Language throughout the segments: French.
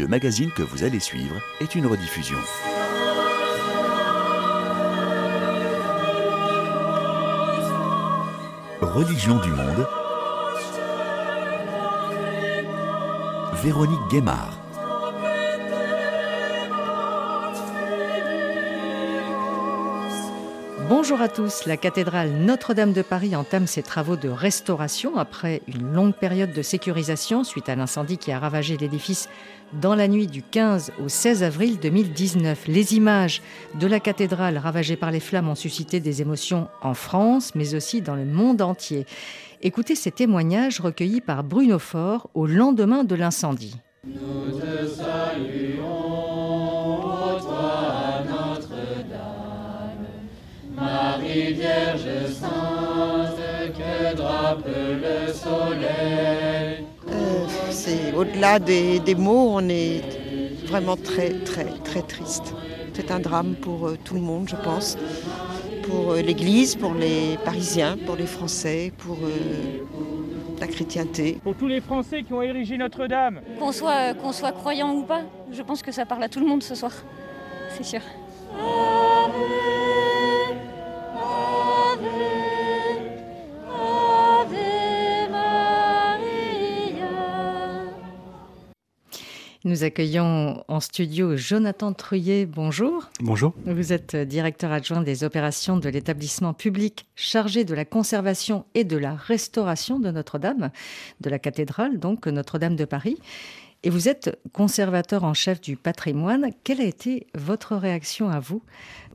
Le magazine que vous allez suivre est une rediffusion. Religion du monde. Véronique Guémard. Bonjour à tous. La cathédrale Notre-Dame de Paris entame ses travaux de restauration après une longue période de sécurisation suite à l'incendie qui a ravagé l'édifice dans la nuit du 15 au 16 avril 2019. Les images de la cathédrale ravagée par les flammes ont suscité des émotions en France, mais aussi dans le monde entier. Écoutez ces témoignages recueillis par Bruno Faure au lendemain de l'incendie. Marie Vierge Sainte, que drape le soleil. C'est au-delà des, des mots, on est vraiment très très très triste. C'est un drame pour euh, tout le monde, je pense. Pour euh, l'Église, pour les Parisiens, pour les Français, pour euh, la chrétienté. Pour tous les Français qui ont érigé Notre-Dame. Qu'on soit, qu'on soit croyant ou pas, je pense que ça parle à tout le monde ce soir. C'est sûr. Nous accueillons en studio Jonathan Truyet. Bonjour. Bonjour. Vous êtes directeur adjoint des opérations de l'établissement public chargé de la conservation et de la restauration de Notre-Dame, de la cathédrale, donc Notre-Dame de Paris. Et vous êtes conservateur en chef du patrimoine. Quelle a été votre réaction à vous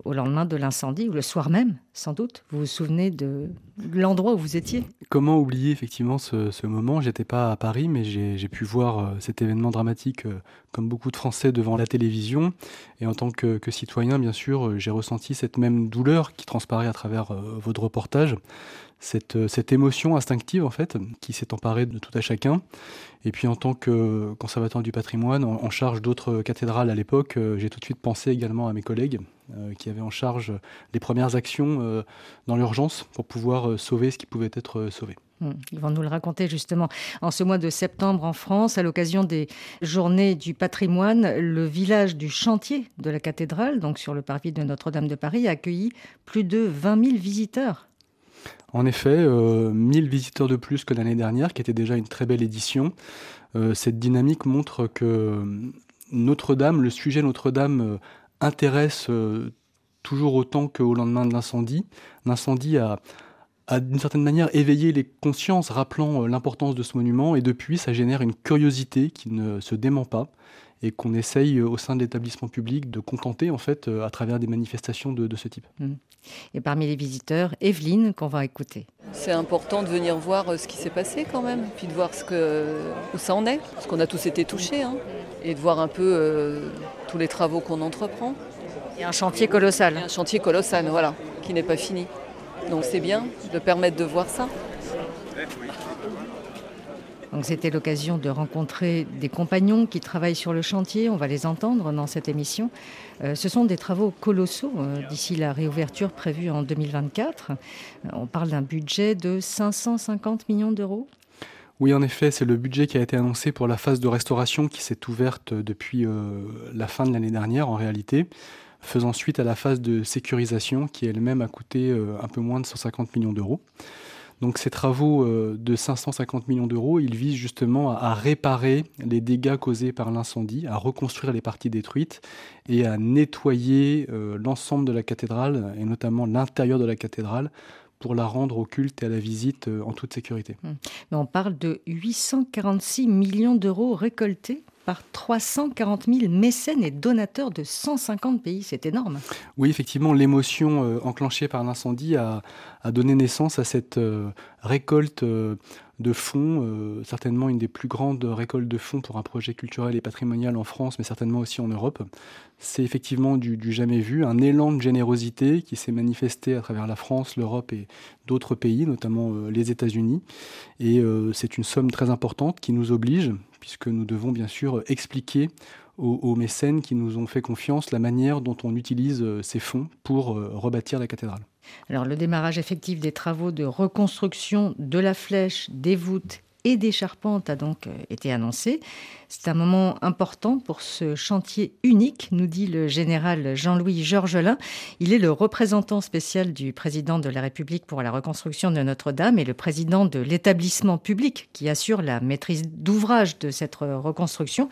au lendemain de l'incendie, ou le soir même, sans doute? Vous vous souvenez de l'endroit où vous étiez? Comment oublier effectivement ce, ce moment? J'étais pas à Paris, mais j'ai pu voir euh, cet événement dramatique, euh, comme beaucoup de Français, devant la télévision. Et en tant que, que citoyen, bien sûr, euh, j'ai ressenti cette même douleur qui transparaît à travers votre reportage. Cette, euh, cette émotion instinctive, en fait, qui s'est emparée de tout à chacun. Et puis, en tant que conservateur du patrimoine, en, charge d'autres cathédrales à l'époque, euh, j'ai tout de suite pensé également à mes collègues euh, qui avaient en charge les premières actions euh, dans l'urgence pour pouvoir euh, sauver ce qui pouvait être euh, sauvé. Hmm, Ils vont nous le raconter justement. En ce mois de septembre en France, à l'occasion des journées du patrimoine, le village du chantier de la cathédrale, donc sur le parvis de Notre-Dame de Paris, a accueilli plus de 20 000 visiteurs. En effet, euh, 1000 visiteurs de plus que l'année dernière, qui était déjà une très belle édition. Euh, cette dynamique montre que euh, Notre-Dame, le sujet Notre-Dame euh, intéresse toujours autant qu'au lendemain de l'incendie. L'incendie a, d'une certaine manière éveillé les consciences, rappelant l'importance de ce monument, et depuis, ça génère une curiosité qui ne se dément pas et qu'on essaye euh, au sein de l'établissement public de contenter en fait euh, à travers des manifestations de, de ce type. Et parmi les visiteurs, Evelyne, qu'on va écouter. C'est important de venir voir euh, ce qui s'est passé quand même, puis de voir ce que, où ça en est, parce qu'on a tous été touchés, hein, et de voir un peu euh, tous les travaux qu'on entreprend. Il y a un chantier colossal. Il y a un chantier colossal, voilà, qui n'est pas fini. Donc c'est bien de permettre de voir ça. Donc c'était l'occasion de rencontrer des compagnons qui travaillent sur le chantier. On va les entendre dans cette émission. Euh, ce sont des travaux colossaux euh, d'ici la réouverture prévue en 2024. Euh, on parle d'un budget de 550 millions d'euros. Oui, en effet, c'est le budget qui a été annoncé pour la phase de restauration qui s'est ouverte depuis la fin de l'année dernière en réalité, faisant suite à la phase de sécurisation qui elle-même a coûté un peu moins de 150 millions d'euros. Donc ces travaux euh, de 550 millions d'euros, ils visent justement à, réparer les dégâts causés par l'incendie, à reconstruire les parties détruites et à nettoyer euh, l'ensemble de la cathédrale et notamment l'intérieur de la cathédrale pour la rendre au culte et à la visite euh, en toute sécurité. Mais on parle de 846 millions d'euros récoltés par 340 000 mécènes et donateurs de 150 pays. C'est énorme. Oui, effectivement, l'émotion euh, enclenchée par l'incendie a, donné naissance à cette euh, récolte euh, de fonds, euh, certainement une des plus grandes récoltes de fonds pour un projet culturel et patrimonial en France, mais certainement aussi en Europe. C'est effectivement du, jamais vu, un élan de générosité qui s'est manifesté à travers la France, l'Europe et d'autres pays, notamment euh, les États-Unis. Et euh, c'est une somme très importante qui nous oblige, puisque nous devons bien sûr expliquer aux, mécènes qui nous ont fait confiance la manière dont on utilise ces fonds pour rebâtir la cathédrale. Alors le démarrage effectif des travaux de reconstruction de la flèche, des voûtes et des charpentes a donc été annoncé. C'est un moment important pour ce chantier unique, nous dit le général Jean-Louis Georgelin. Il est le représentant spécial du président de la République pour la reconstruction de Notre-Dame et le président de l'établissement public qui assure la maîtrise d'ouvrage de cette reconstruction.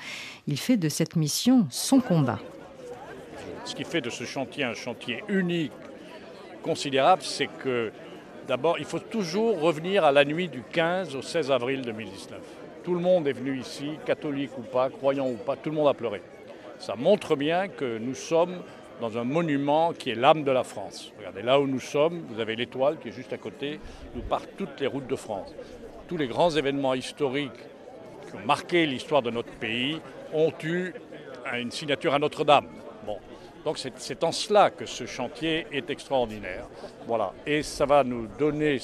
Il fait de cette mission son combat. Ce qui fait de ce chantier un chantier unique, considérable, c'est que d'abord, il faut toujours revenir à la nuit du 15 au 16 avril 2019. Tout le monde est venu ici, catholique ou pas, croyant ou pas, tout le monde a pleuré. Ça montre bien que nous sommes dans un monument qui est l'âme de la France. Regardez, là où nous sommes, vous avez l'étoile qui est juste à côté, nous partent toutes les routes de France. Tous les grands événements historiques qui ont marqué l'histoire de notre pays ont eu une signature à Notre-Dame. Donc c'est en cela que ce chantier est extraordinaire. Voilà. Et ça va nous donner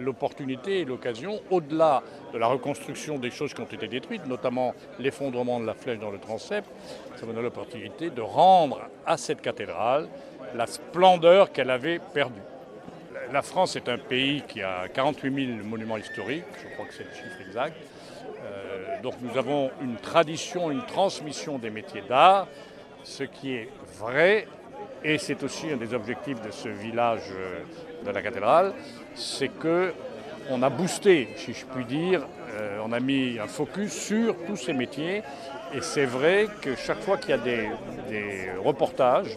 l'opportunité et l'occasion, au-delà de la reconstruction des choses qui ont été détruites, notamment l'effondrement de la flèche dans le transept, ça va donner l'opportunité de rendre à cette cathédrale la splendeur qu'elle avait perdue. La France est un pays qui a 48 000 monuments historiques, je crois que c'est le chiffre exact. Euh, donc nous avons une tradition, une transmission des métiers d'art, ce qui est vrai, et c'est aussi un des objectifs de ce village euh, de la cathédrale, c'est que on a boosté, si je puis dire, euh, on a mis un focus sur tous ces métiers. Et c'est vrai que chaque fois qu'il y a des, reportages,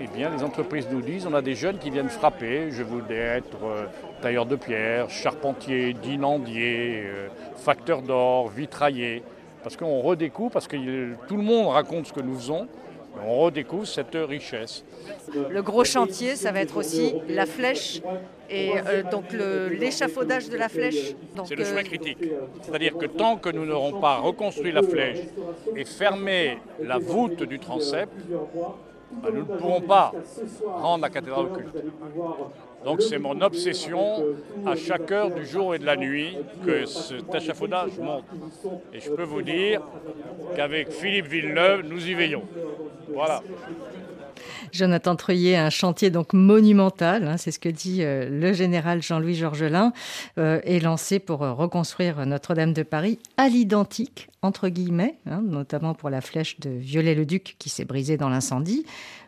eh bien, les entreprises nous disent on a des jeunes qui viennent frapper. Je voudrais être euh, tailleur de pierre, charpentier, dinandier, facteur d'or, vitrailler. Parce qu'on redécouvre, parce que tout le monde raconte ce que nous faisons on redécouvre cette richesse. Le gros chantier, ça va être aussi la flèche et euh, donc l'échafaudage de la flèche. C'est le choix euh, critique. C'est-à-dire que tant que nous n'aurons pas reconstruit la flèche et fermé la voûte du transept, bah, nous ne pourrons pas rendre la cathédrale culte. Donc c'est mon obsession à chaque heure du jour et de la nuit que cet échafaudage monte. Et je peux vous dire qu'avec Philippe Villeneuve, nous y veillons. Voilà. Jonathan Treuillet, un chantier donc monumental, hein, c'est ce que dit euh, le général Jean-Louis Georgelin, euh, est lancé pour euh, reconstruire Notre-Dame de Paris à l'identique, entre guillemets, hein, notamment pour la flèche de Viollet-le-Duc qui s'est brisée dans l'incendie.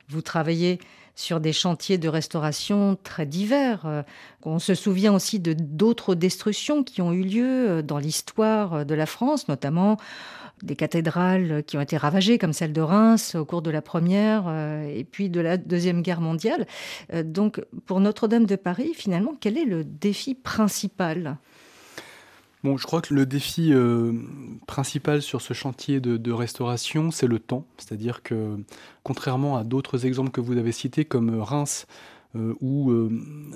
Vous travaillez sur des chantiers de restauration très divers. On se souvient aussi de d'autres destructions qui ont eu lieu dans l'histoire de la France, notamment des cathédrales qui ont été ravagées, comme celle de Reims au cours de la Première euh, et puis de la Deuxième Guerre mondiale. Euh, donc, pour Notre-Dame de Paris, finalement, quel est le défi principal? Bon, je crois que le défi euh, principal sur ce chantier de, restauration, c'est le temps. C'est-à-dire que, contrairement à d'autres exemples que vous avez cités, comme Reims, euh, où euh,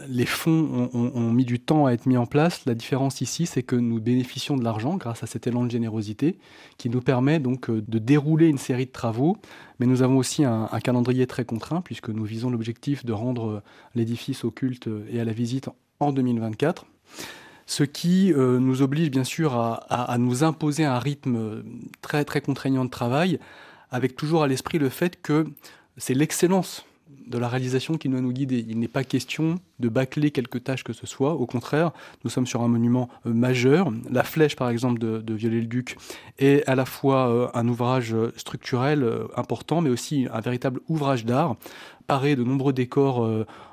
les fonds ont, mis du temps à être mis en place. La différence ici, c'est que nous bénéficions de l'argent grâce à cet élan de générosité qui nous permet donc de dérouler une série de travaux. Mais nous avons aussi un, calendrier très contraint puisque nous visons l'objectif de rendre l'édifice au culte et à la visite en 2024 ce qui nous oblige bien sûr à, nous imposer un rythme très très contraignant de travail, avec toujours à l'esprit le fait que c'est l'excellence de la réalisation qui doit nous guider. Il n'est pas question de bâcler quelques tâches que ce soit. Au contraire, nous sommes sur un monument euh, majeur. La flèche, par exemple, de, Viollet-le-Duc est à la fois euh, un ouvrage structurel euh, important, mais aussi un véritable ouvrage d'art, de nombreux décors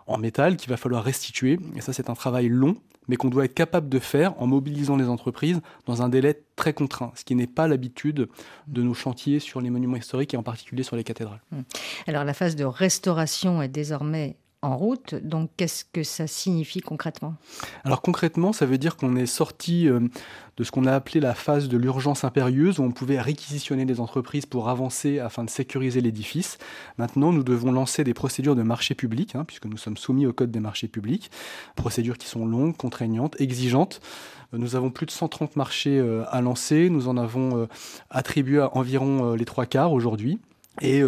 en métal qu'il va falloir restituer. Et ça, c'est un travail long, mais qu'on doit être capable de faire en mobilisant les entreprises dans un délai très contraint, ce qui n'est pas l'habitude de nos chantiers sur les monuments historiques et en particulier sur les cathédrales. Hum. Alors la phase de restauration est désormais en route. Donc, qu'est-ce que ça signifie concrètement? Alors, concrètement, ça veut dire qu'on est sorti euh, de ce qu'on a appelé la phase de l'urgence impérieuse, où on pouvait réquisitionner des entreprises pour avancer afin de sécuriser l'édifice. Maintenant, nous devons lancer des procédures de marché public, hein, puisque nous sommes soumis au Code des marchés publics. Procédures qui sont longues, contraignantes, exigeantes. Euh, nous avons plus de 130 marchés euh, à lancer. Nous en avons attribué à environ les trois quarts aujourd'hui. Et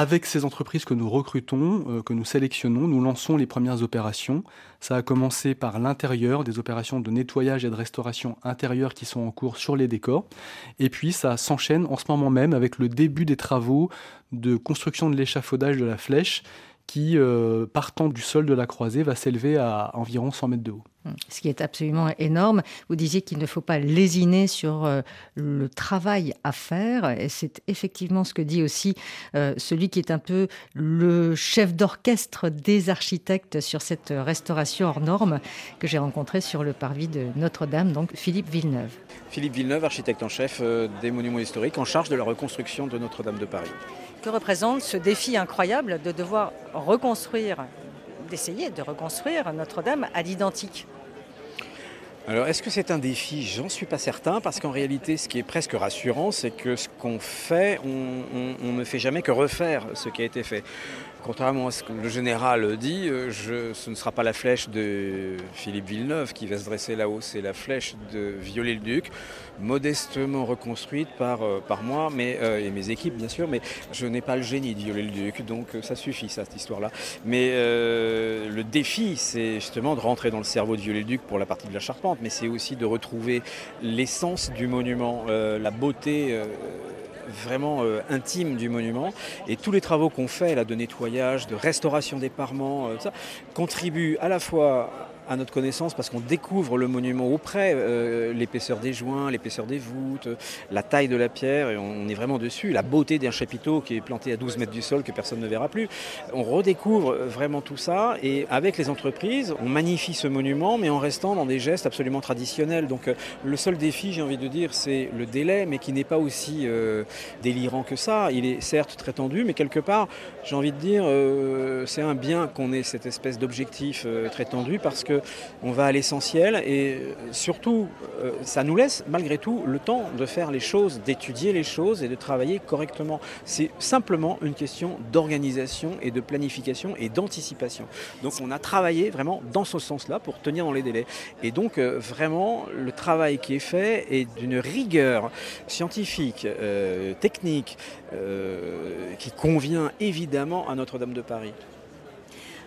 avec ces entreprises que nous recrutons, euh, que nous sélectionnons, nous lançons les premières opérations. Ça a commencé par l'intérieur, des opérations de nettoyage et de restauration intérieure qui sont en cours sur les décors. Et puis ça s'enchaîne en ce moment même avec le début des travaux de construction de l'échafaudage de la flèche qui, euh, partant du sol de la croisée, va s'élever à environ 100 mètres de haut. Ce qui est absolument énorme. Vous disiez qu'il ne faut pas lésiner sur euh, le travail à faire. Et c'est effectivement ce que dit aussi euh, celui qui est un peu le chef d'orchestre des architectes sur cette restauration hors norme que j'ai rencontré sur le parvis de Notre-Dame, donc Philippe Villeneuve. Philippe Villeneuve, architecte en chef des monuments historiques, en charge de la reconstruction de Notre-Dame de Paris. Que représente ce défi incroyable de devoir reconstruire d'essayer de reconstruire Notre-Dame à l'identique? Alors, est-ce que c'est un défi? J'en suis pas certain, parce qu'en réalité, ce qui est presque rassurant, c'est que ce qu'on fait, on, on, ne fait jamais que refaire ce qui a été fait. Contrairement à ce que le général dit, euh, ce ne sera pas la flèche de Philippe Villeneuve qui va se dresser là-haut, c'est la flèche de Viollet-le-Duc, modestement reconstruite par, euh, par moi mais, euh, et mes équipes bien sûr, mais je n'ai pas le génie de Viollet-le-Duc, donc ça suffit ça, cette histoire-là. Mais le défi, c'est justement de rentrer dans le cerveau de Viollet-le-Duc pour la partie de la charpente, mais c'est aussi de retrouver l'essence du monument, la beauté vraiment euh, intime du monument. Et tous les travaux qu'on fait là, de nettoyage, de restauration des parements, euh, contribuent à la fois à notre connaissance parce qu'on découvre le monument auprès, euh, l'épaisseur des joints, l'épaisseur des voûtes, la taille de la pierre, et on est vraiment dessus, la beauté d'un chapiteau qui est planté à 12 mètres du sol que personne ne verra plus. On redécouvre vraiment tout ça et avec les entreprises, on magnifie ce monument mais en restant dans des gestes absolument traditionnels. Donc euh, le seul défi, j'ai envie de dire, c'est le délai mais qui n'est pas aussi euh, délirant que ça. Il est certes très tendu mais quelque part, j'ai envie de dire, euh, c'est un bien qu'on ait cette espèce d'objectif euh, très tendu parce que on va à l'essentiel et euh, surtout, euh, ça nous laisse malgré tout le temps de faire les choses, d'étudier les choses et de travailler correctement. C'est simplement une question d'organisation et de planification et d'anticipation. Donc on a travaillé vraiment dans ce sens-là pour tenir dans les délais. Et donc euh, vraiment, le travail qui est fait est d'une rigueur scientifique, technique, qui convient évidemment à Notre-Dame de Paris.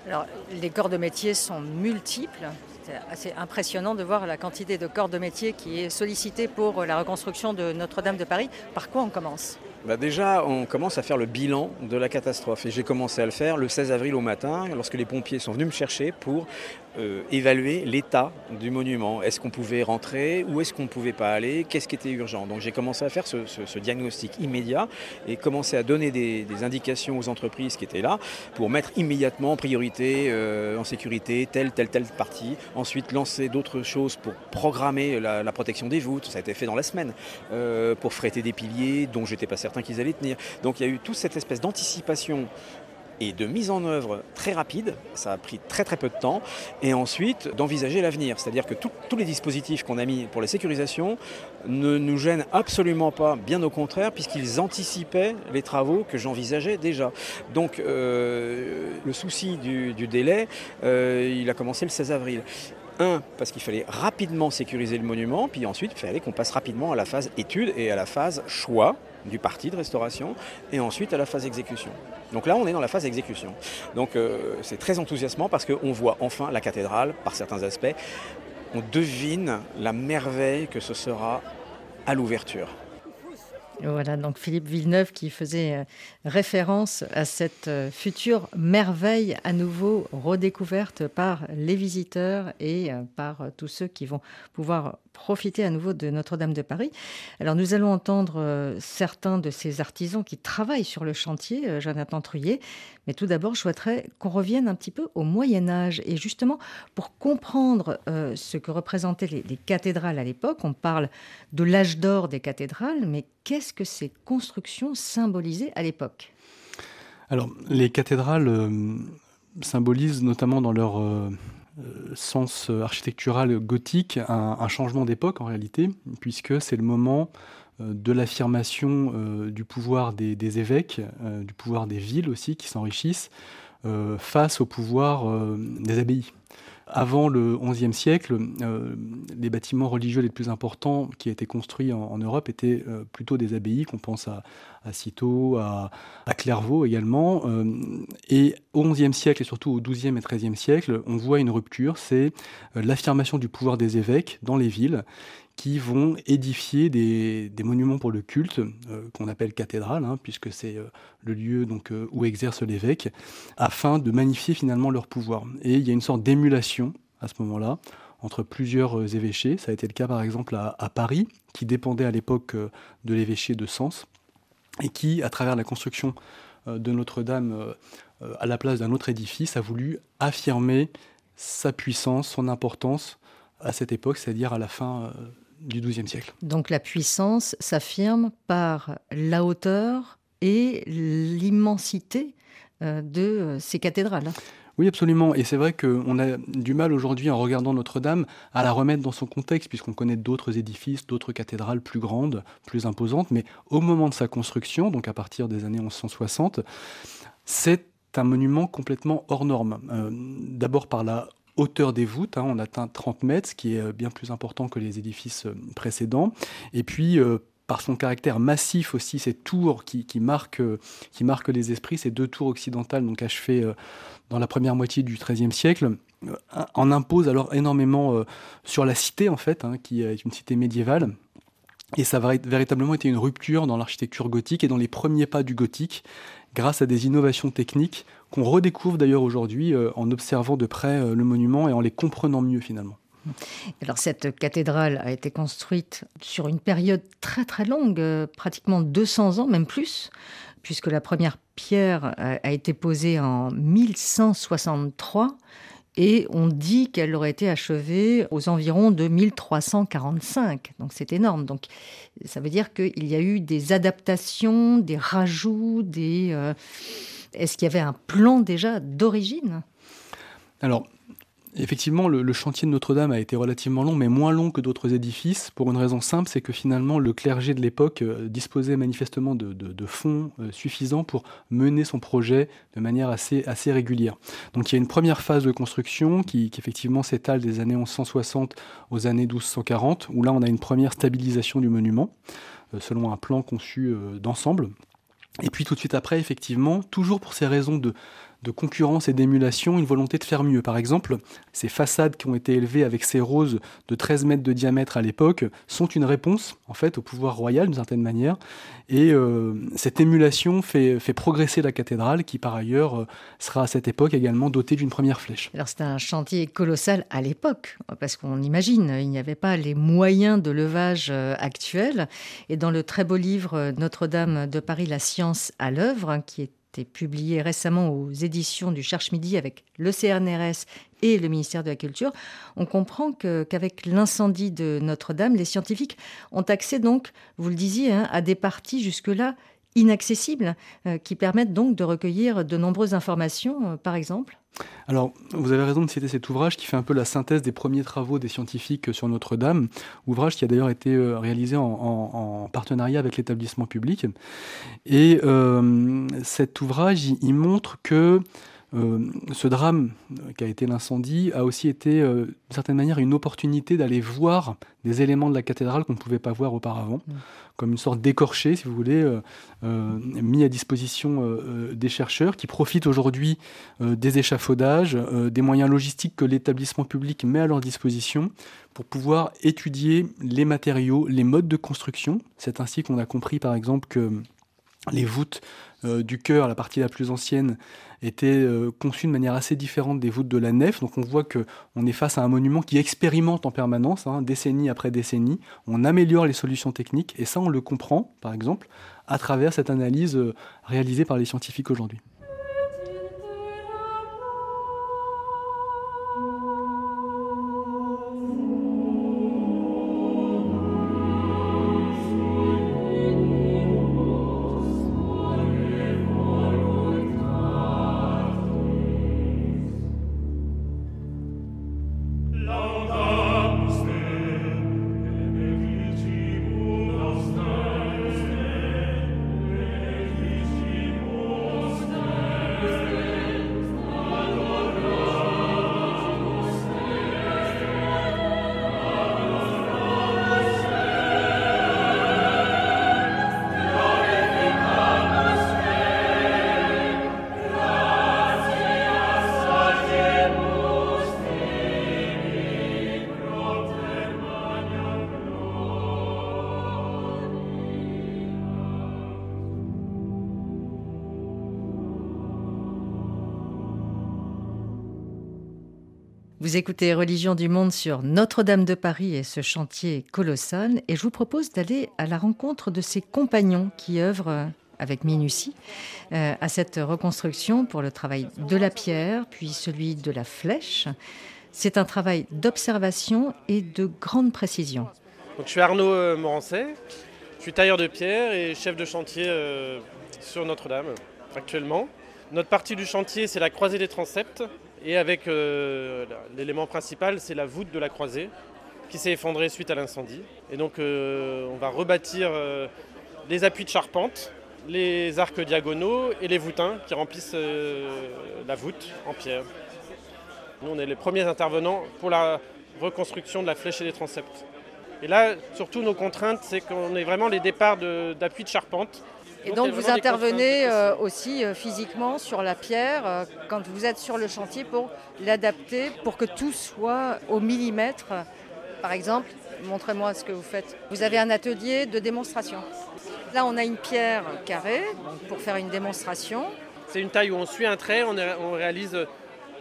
Alors, les corps de métier sont multiples. C'est assez impressionnant de voir la quantité de corps de métier qui est sollicité pour la reconstruction de Notre-Dame de Paris. Par quoi on commence? Bah déjà, on commence à faire le bilan de la catastrophe. Et j'ai commencé à le faire le 16 avril au matin, lorsque les pompiers sont venus me chercher pour euh, évaluer l'état du monument. Est-ce qu'on pouvait rentrer ou est-ce qu'on ne pouvait pas aller? Qu'est-ce qui était urgent? Donc j'ai commencé à faire ce, diagnostic immédiat et commencer à donner des, indications aux entreprises qui étaient là pour mettre immédiatement en priorité, euh, en sécurité, telle, telle, telle partie. Ensuite, lancer d'autres choses pour programmer la, la, protection des voûtes. Ça a été fait dans la semaine. Euh, pour fréter des piliers dont j'étais pas certain qu'ils allaient tenir. Donc il y a eu toute cette espèce d'anticipation et de mise en œuvre très rapide, ça a pris très très peu de temps, et ensuite d'envisager l'avenir. C'est-à-dire que tous les dispositifs qu'on a mis pour la sécurisation ne nous gênent absolument pas, bien au contraire, puisqu'ils anticipaient les travaux que j'envisageais déjà. Donc euh, le souci du, du délai, euh, il a commencé le 16 avril. Un, parce qu'il fallait rapidement sécuriser le monument, puis ensuite il fallait qu'on passe rapidement à la phase étude et à la phase choix du parti de restauration, et ensuite à la phase exécution. Donc là, on est dans la phase exécution. Donc euh, c'est très enthousiasmant parce qu'on voit enfin la cathédrale par certains aspects. On devine la merveille que ce sera à l'ouverture. Voilà, donc Philippe Villeneuve qui faisait euh, référence à cette euh, future merveille à nouveau redécouverte par les visiteurs et par tous ceux qui vont pouvoir profiter à nouveau de Notre-Dame de Paris. Alors nous allons entendre euh, certains de ces artisans qui travaillent sur le chantier, euh, Jonathan Truyet. Mais tout d'abord, je souhaiterais qu'on revienne un petit peu au Moyen Âge. Et justement, pour comprendre euh, ce que représentaient les, les cathédrales à l'époque, on parle de l'âge d'or des cathédrales, mais qu'est-ce que ces constructions symbolisaient à l'époque? Alors, les cathédrales euh, symbolisent notamment dans leur... Euh, sens architectural gothique un, changement d'époque en réalité, puisque c'est le moment euh, de l'affirmation euh, du pouvoir des, évêques, euh, du pouvoir des villes aussi qui s'enrichissent, euh, face au pouvoir euh, des abbayes. Avant le XIe siècle, euh, les bâtiments religieux les plus importants qui étaient construits en, Europe étaient euh, plutôt des abbayes, qu'on pense à, Cîteaux, à, Clairvaux également. Euh, et au XIe siècle et surtout au XIIe et XIIIe siècle, on voit une rupture, c'est l'affirmation du pouvoir des évêques dans les villes qui vont édifier des, des, monuments pour le culte, euh, qu'on appelle cathédrales, hein, puisque c'est euh, le lieu donc, euh, où exerce l'évêque, afin de magnifier finalement leur pouvoir. Et il y a une sorte d'émulation à ce moment-là entre plusieurs évêchés. Ça a été le cas par exemple à, à Paris, qui dépendait à l'époque de l'évêché de Sens, et qui, à travers la construction de Notre-Dame à la place d'un autre édifice, a voulu affirmer sa puissance, son importance à cette époque, c'est-à-dire à la fin du XIIe siècle. Donc la puissance s'affirme par la hauteur et l'immensité euh, de ces cathédrales. Oui, absolument. Et c'est vrai qu'on a du mal aujourd'hui, en regardant Notre-Dame, à la remettre dans son contexte, puisqu'on connaît d'autres édifices, d'autres cathédrales plus grandes, plus imposantes. Mais au moment de sa construction, donc à partir des années 1160, c'est un monument complètement hors norme. Euh, d'abord par la hauteur des voûtes, hein, on atteint 30 mètres, ce qui est bien plus important que les édifices précédents. Et puis, par son caractère massif aussi, ces tours qui, marquent, qui les esprits, ces deux tours occidentales donc achevées euh, dans la première moitié du XIIIe siècle, euh, en imposent alors énormément euh, sur la cité en fait, hein, qui est une cité médiévale. Et ça a véritablement été une rupture dans l'architecture gothique et dans les premiers pas du gothique, grâce à des innovations techniques qu'on redécouvre d'ailleurs aujourd'hui en observant de près le monument et en les comprenant mieux finalement. Alors cette cathédrale a été construite sur une période très très longue, euh, pratiquement 200 ans, même plus, puisque la première pierre a été posée en 1163 et on dit qu'elle aurait été achevée aux environs de 1345. Donc c'est énorme. Donc ça veut dire qu'il y a eu des adaptations, des rajouts, des... Euh, est-ce qu'il y avait un plan déjà d'origine? Alors, Effectivement, le, chantier de Notre-Dame a été relativement long, mais moins long que d'autres édifices, pour une raison simple, c'est que finalement le clergé de l'époque euh, disposait manifestement de, fonds euh, suffisants pour mener son projet de manière assez, régulière. Donc il y a une première phase de construction qui, effectivement s'étale des années 1160 aux années 1240, où là on a une première stabilisation du monument, euh, selon un plan conçu d'ensemble. Et puis tout de suite après, effectivement, toujours pour ces raisons de de concurrence et d'émulation, une volonté de faire mieux. Par exemple, ces façades qui ont été élevées avec ces roses de 13 mètres de diamètre à l'époque sont une réponse en fait au pouvoir royal d'une certaine manière. Et euh, cette émulation fait, progresser la cathédrale qui par ailleurs euh, sera à cette époque également dotée d'une première flèche. Alors c'est un chantier colossal à l'époque parce qu'on imagine il n'y avait pas les moyens de levage euh, actuels. Et dans le très beau livre Notre-Dame de Paris, la science à l'œuvre, qui est publié récemment aux éditions du Cherche Midi avec le CNRS et le ministère de la Culture, on comprend qu'avec l'incendie de Notre-Dame, les scientifiques ont accès donc, vous le disiez, hein, à des parties jusque-là inaccessibles, euh, qui permettent donc de recueillir de nombreuses informations, euh, par exemple alors, vous avez raison de citer cet ouvrage qui fait un peu la synthèse des premiers travaux des scientifiques sur Notre-Dame, ouvrage qui a d'ailleurs été euh, réalisé en, partenariat avec l'établissement public. Et euh, cet ouvrage, il, montre que euh, ce drame qui a été l'incendie a aussi été, d'une certaine manière, une opportunité d'aller voir des éléments de la cathédrale qu'on ne pouvait pas voir auparavant. Mmh comme une sorte d'écorché, si vous voulez, euh, euh, mis à disposition euh, des chercheurs qui profitent aujourd'hui des échafaudages, des moyens logistiques que l'établissement public met à leur disposition pour pouvoir étudier les matériaux, les modes de construction. C'est ainsi qu'on a compris, par exemple, que les voûtes du chœur, la partie la plus ancienne, étaient euh, conçues de manière assez différente des voûtes de la nef. Donc on voit qu'on est face à un monument qui expérimente en permanence, hein, décennie après décennie. On améliore les solutions techniques et ça on le comprend, par exemple, à travers cette analyse euh, réalisée par les scientifiques aujourd'hui. Vous écoutez Religion du Monde sur Notre-Dame de Paris et ce chantier colossal et je vous propose d'aller à la rencontre de ses compagnons qui œuvrent avec minutie euh, à cette reconstruction pour le travail de la pierre, puis celui de la flèche. C'est un travail d'observation et de grande précision. Donc, je suis Arnaud euh, Morancet, je suis tailleur de pierre et chef de chantier euh, sur Notre-Dame actuellement. Notre partie du chantier, c'est la croisée des transepts. Et avec euh, l'élément principal, c'est la voûte de la croisée qui s'est effondrée suite à l'incendie. Et donc euh, on va rebâtir euh, les appuis de charpente, les arcs diagonaux et les voûtins qui remplissent la voûte en pierre. Nous, on est les premiers intervenants pour la reconstruction de la flèche et des transepts. Et là, surtout, nos contraintes, c'est qu'on est vraiment les départs d'appuis de, de charpente et donc, vous intervenez euh, aussi euh, physiquement sur la pierre euh, quand vous êtes sur le chantier pour l'adapter, pour que tout soit au millimètre. Par exemple, montrez-moi ce que vous faites. Vous avez un atelier de démonstration. Là, on a une pierre carrée pour faire une démonstration. C'est une taille où on suit un trait, on, réalise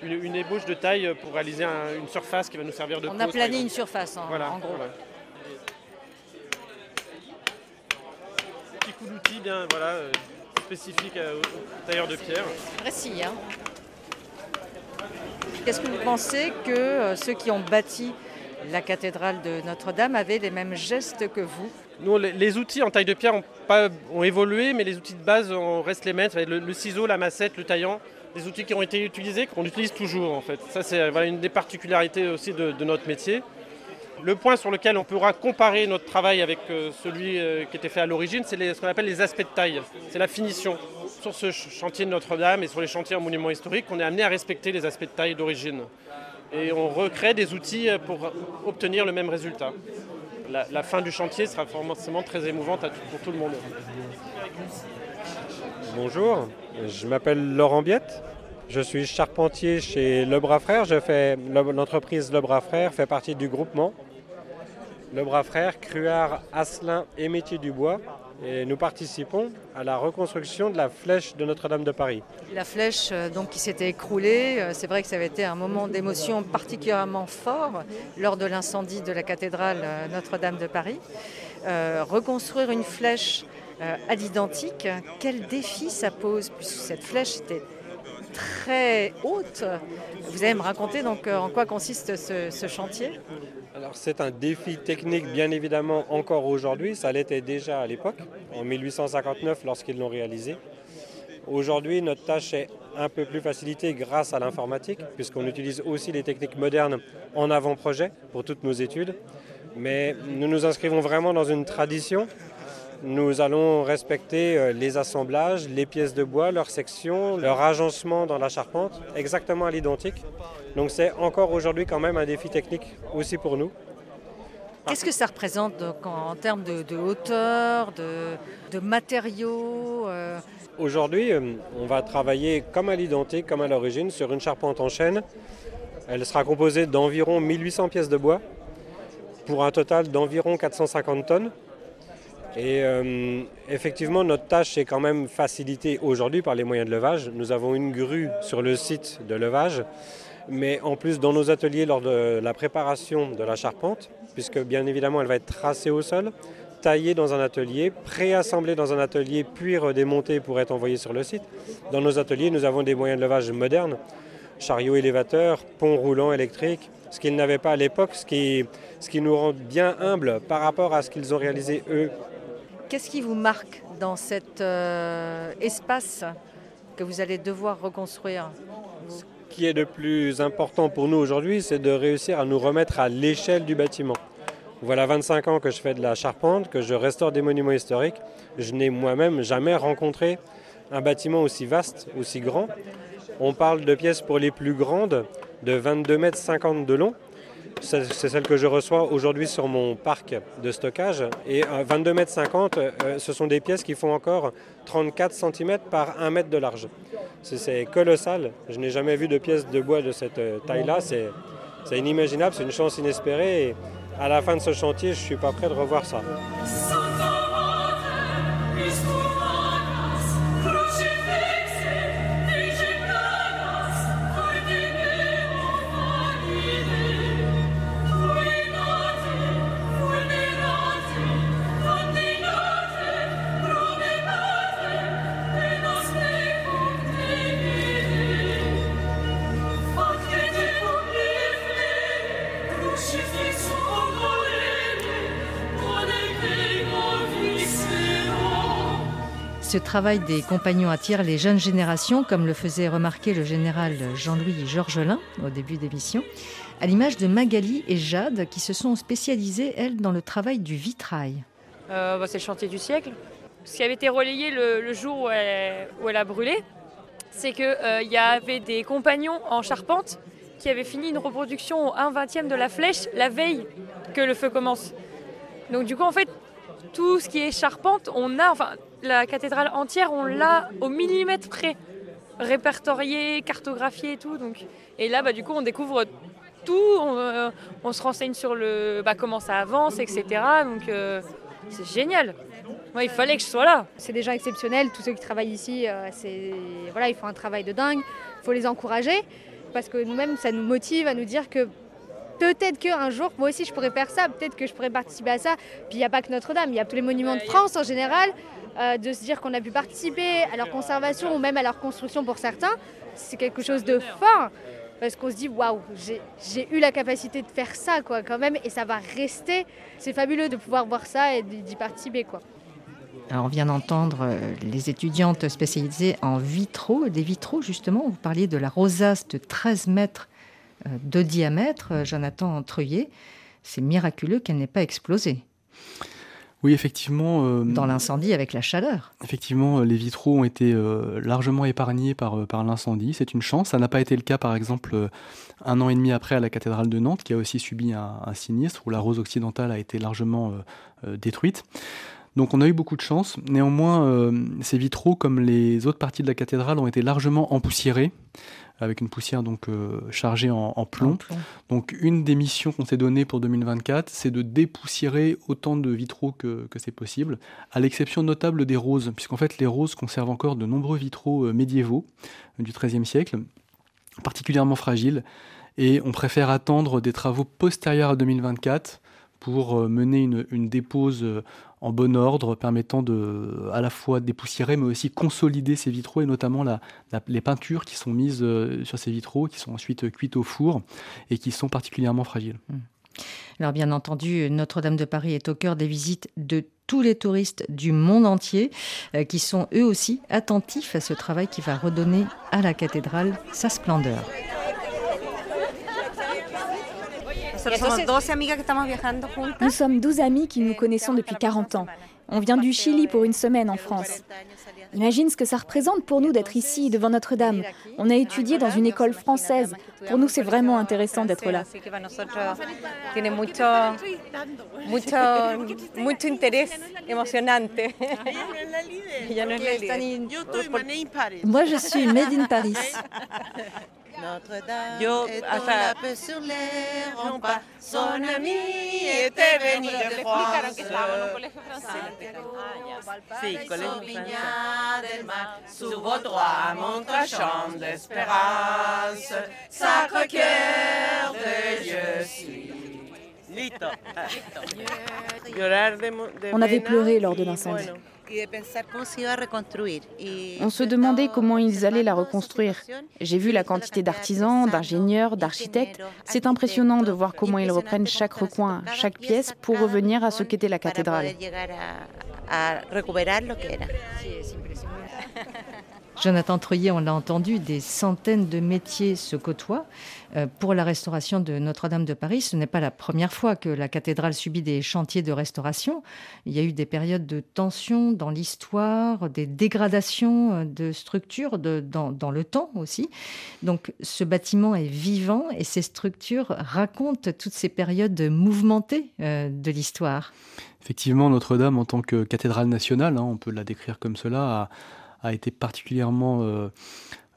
une, ébauche de taille pour réaliser une surface qui va nous servir de On a plané une surface, en, voilà, en gros. Coup d'outil bien voilà, euh, spécifique euh, au tailleur de pierre. Précis. Hein Est-ce que vous pensez que euh, ceux qui ont bâti la cathédrale de Notre-Dame avaient les mêmes gestes que vous? Nous, les, outils en taille de pierre ont, pas, ont évolué, mais les outils de base on reste les mêmes. Le, ciseau, la massette, le taillant, des outils qui ont été utilisés, qu'on utilise toujours en fait. Ça, c'est une des particularités aussi de notre métier. Le point sur lequel on pourra comparer notre travail avec euh, celui euh, qui était fait à l'origine, c'est ce qu'on appelle les aspects de taille. C'est la finition. Sur ce chantier de Notre-Dame et sur les chantiers en monument historique, on est amené à respecter les aspects de taille d'origine. Et on recrée des outils euh, pour obtenir le même résultat. La, fin du chantier sera forcément très émouvante pour tout le monde. Bonjour, je m'appelle Laurent Biette. Je suis charpentier chez Lebras Frères. L'entreprise Lebras Frères fait partie du groupement le bras frère, Cruard, Asselin et Métier du Bois. Et nous participons à la reconstruction de la flèche de Notre-Dame de Paris. La flèche euh, donc, qui s'était écroulée, euh, c'est vrai que ça avait été un moment d'émotion particulièrement fort lors de l'incendie de la cathédrale euh, Notre-Dame de Paris. reconstruire une flèche à l'identique, quel défi ça pose, puisque cette flèche était très haute. Vous allez me raconter donc en quoi consiste ce chantier? Alors c'est un défi technique bien évidemment encore aujourd'hui, ça l'était déjà à l'époque, en 1859 lorsqu'ils l'ont réalisé. Aujourd'hui notre tâche est un peu plus facilitée grâce à l'informatique, puisqu'on utilise aussi les techniques modernes en avant-projet pour toutes nos études. Mais nous nous inscrivons vraiment dans une tradition. Nous allons respecter euh, les assemblages, les pièces de bois, leurs sections, leur agencement dans la charpente, exactement à l'identique. Donc c'est encore aujourd'hui quand même un défi technique aussi pour nous. Qu'est-ce que ça représente en, termes de, hauteur, de, matériaux euh? Aujourd'hui, euh, on va travailler comme à l'identique, comme à l'origine, sur une charpente en chêne. Elle sera composée d'environ 1800 pièces de bois pour un total d'environ 450 tonnes. Et euh, effectivement, notre tâche est quand même facilitée aujourd'hui par les moyens de levage. Nous avons une grue sur le site de levage mais en plus dans nos ateliers lors de la préparation de la charpente, puisque bien évidemment elle va être tracée au sol, taillée dans un atelier, préassemblée dans un atelier, puis redémontée pour être envoyée sur le site. Dans nos ateliers, nous avons des moyens de levage modernes, chariots élévateurs, ponts roulants électriques, ce qu'ils n'avaient pas à l'époque, ce qui, ce qui nous rend bien humbles par rapport à ce qu'ils ont réalisé eux. Qu'est-ce qui vous marque dans cet euh, espace que vous allez devoir reconstruire? Qui est le plus important pour nous aujourd'hui, c'est de réussir à nous remettre à l'échelle du bâtiment. Voilà 25 ans que je fais de la charpente, que je restaure des monuments historiques. Je n'ai moi-même jamais rencontré un bâtiment aussi vaste, aussi grand. On parle de pièces pour les plus grandes de 22 mètres 50 de long c'est celle que je reçois aujourd'hui sur mon parc de stockage. Et 22 mètres 50, euh, ce sont des pièces qui font encore 34 cm par 1 mètre de large. C'est colossal. Je n'ai jamais vu de pièces de bois de cette euh, taille-là. C'est inimaginable, c'est une chance inespérée. Et à la fin de ce chantier, je ne suis pas prêt de revoir ça. Ce travail des compagnons attire les jeunes générations, comme le faisait remarquer le général Jean-Louis Georgelin au début d'émission, à l'image de Magali et Jade, qui se sont spécialisées, elles, dans le travail du vitrail. Euh, bah, c'est le chantier du siècle. Ce qui avait été relayé le, jour où elle, a brûlé, c'est qu'il euh, y avait des compagnons en charpente qui avaient fini une reproduction au 1 20 de la flèche la veille que le feu commence. Donc du coup, en fait, tout ce qui est charpente, on a, la cathédrale entière, on l'a au millimètre près, répertorié, cartographié et tout. Donc, et là, bah, du coup, on découvre tout, on, euh, se renseigne sur le, bah, comment ça avance, etc. Donc, c'est génial. il fallait que je sois là. C'est des gens exceptionnels, tous ceux qui travaillent ici, euh, c'est voilà, ils font un travail de dingue. Il faut les encourager parce que nous-mêmes, ça nous motive à nous dire que peut-être qu'un jour, moi aussi, je pourrais faire ça, peut-être que je pourrais participer à ça. Puis il n'y a pas que Notre-Dame, il y a tous les monuments de France en général. Euh, de se dire qu'on a pu participer à leur conservation ou même à leur construction pour certains, c'est quelque chose de fort parce qu'on se dit waouh, j'ai eu la capacité de faire ça quoi quand même et ça va rester. C'est fabuleux de pouvoir voir ça et d'y participer quoi. Alors on vient d'entendre euh, les étudiantes spécialisées en vitraux, des vitraux justement. Vous parliez de la rosace de 13 mètres euh, de diamètre, Jonathan Treuillet. C'est miraculeux qu'elle n'ait pas explosé. Oui, effectivement. Euh, Dans l'incendie avec la chaleur. Effectivement, euh, les vitraux ont été euh, largement épargnés par, par l'incendie. C'est une chance. Ça n'a pas été le cas, par exemple, un an et demi après à la cathédrale de Nantes, qui a aussi subi un, sinistre où la rose occidentale a été largement détruite. Donc on a eu beaucoup de chance. Néanmoins, ces vitraux, comme les autres parties de la cathédrale, ont été largement empoussiérés avec une poussière donc euh, chargée en, plomb. Donc une des missions qu'on s'est donnée pour 2024, c'est de dépoussiérer autant de vitraux que, c'est possible, à l'exception notable des roses, puisqu'en fait les roses conservent encore de nombreux vitraux euh, médiévaux euh, du XIIIe siècle, particulièrement fragiles, et on préfère attendre des travaux postérieurs à 2024 pour mener une, une dépose en bon ordre, permettant de à la fois dépoussiérer, mais aussi consolider ces vitraux, et notamment les peintures qui sont mises euh, sur ces vitraux, qui sont ensuite cuites au four et qui sont particulièrement fragiles. Mmh. Alors bien entendu, Notre-Dame de Paris est au cœur des visites de tous les touristes du monde entier euh, qui sont eux aussi attentifs à ce travail qui va redonner à la cathédrale sa splendeur. Nous sommes 12 amis qui nous connaissons depuis 40 ans. On vient du Chili pour une semaine en France. Imagine ce que ça représente pour nous d'être ici devant Notre-Dame. On a étudié dans une école française. Pour nous, c'est vraiment intéressant d'être là. Moi, je suis made in Paris. Yo hasta sur les remparts, son ami était venu de France. Sí, colegio del mar, sous vos droits montre champ d'espérance, sacre cœur de Dieu On avait pleuré lors de l'incendie. On se demandait comment ils allaient la reconstruire. J'ai vu la quantité d'artisans, d'ingénieurs, d'architectes. C'est impressionnant de voir comment ils reprennent chaque recoin, chaque pièce pour revenir à ce qu'était la cathédrale. Jonathan Troyer, on l'a entendu, des centaines de métiers se côtoient. Euh, pour la restauration de Notre-Dame de Paris, ce n'est pas la première fois que la cathédrale subit des chantiers de restauration. Il y a eu des périodes de tension dans l'histoire, des dégradations euh, de structures dans, le temps aussi. Donc ce bâtiment est vivant et ces structures racontent toutes ces périodes mouvementées euh, de l'histoire. Effectivement, Notre-Dame, en tant que cathédrale nationale, hein, on peut la décrire comme cela, a, été particulièrement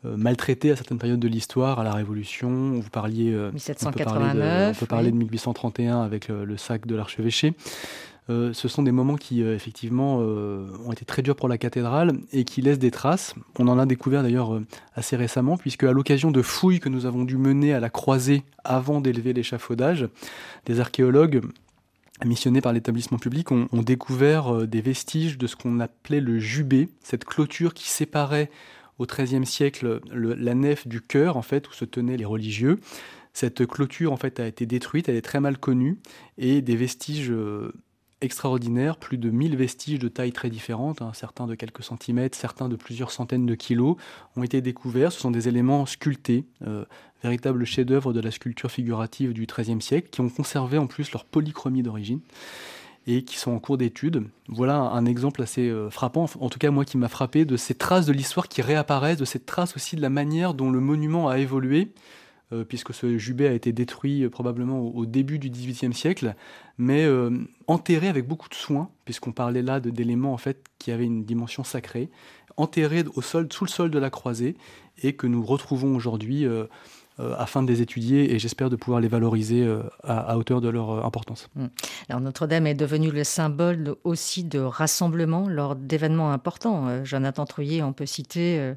euh, maltraité à certaines périodes de l'histoire, à la Révolution. Vous parliez, 1789, euh, on peut parler de, 1831 avec le, sac de l'archevêché. Euh, ce sont des moments qui, effectivement, ont été très durs pour la cathédrale et qui laissent des traces. On en a découvert d'ailleurs assez récemment, puisque à l'occasion de fouilles que nous avons dû mener à la croisée avant d'élever l'échafaudage, des archéologues missionnés par l'établissement public ont, découvert des vestiges de ce qu'on appelait le jubé, cette clôture qui séparait au XIIIe siècle la nef du chœur, en fait, où se tenaient les religieux. Cette clôture, en fait, a été détruite, elle est très mal connue, et des vestiges euh, extraordinaire, plus de 1000 vestiges de tailles très différentes, hein, certains de quelques centimètres, certains de plusieurs centaines de kilos, ont été découverts. Ce sont des éléments sculptés, euh, véritables chefs-d'œuvre de la sculpture figurative du XIIIe siècle, qui ont conservé en plus leur polychromie d'origine et qui sont en cours d'étude. Voilà un exemple assez euh, frappant, en tout cas moi qui m'a frappé, de ces traces de l'histoire qui réapparaissent, de cette trace aussi de la manière dont le monument a évolué, puisque ce jubé a été détruit euh, probablement au, début du XVIIIe siècle, mais enterré avec beaucoup de soin, puisqu'on parlait là d'éléments en fait qui avaient une dimension sacrée, enterré au sol, sous le sol de la croisée, et que nous retrouvons aujourd'hui euh, afin de les étudier et j'espère de pouvoir les valoriser euh, à, hauteur de leur euh, importance. Alors Notre-Dame est devenue le symbole aussi de rassemblement lors d'événements importants. Jonathan Trouillet, on peut citer,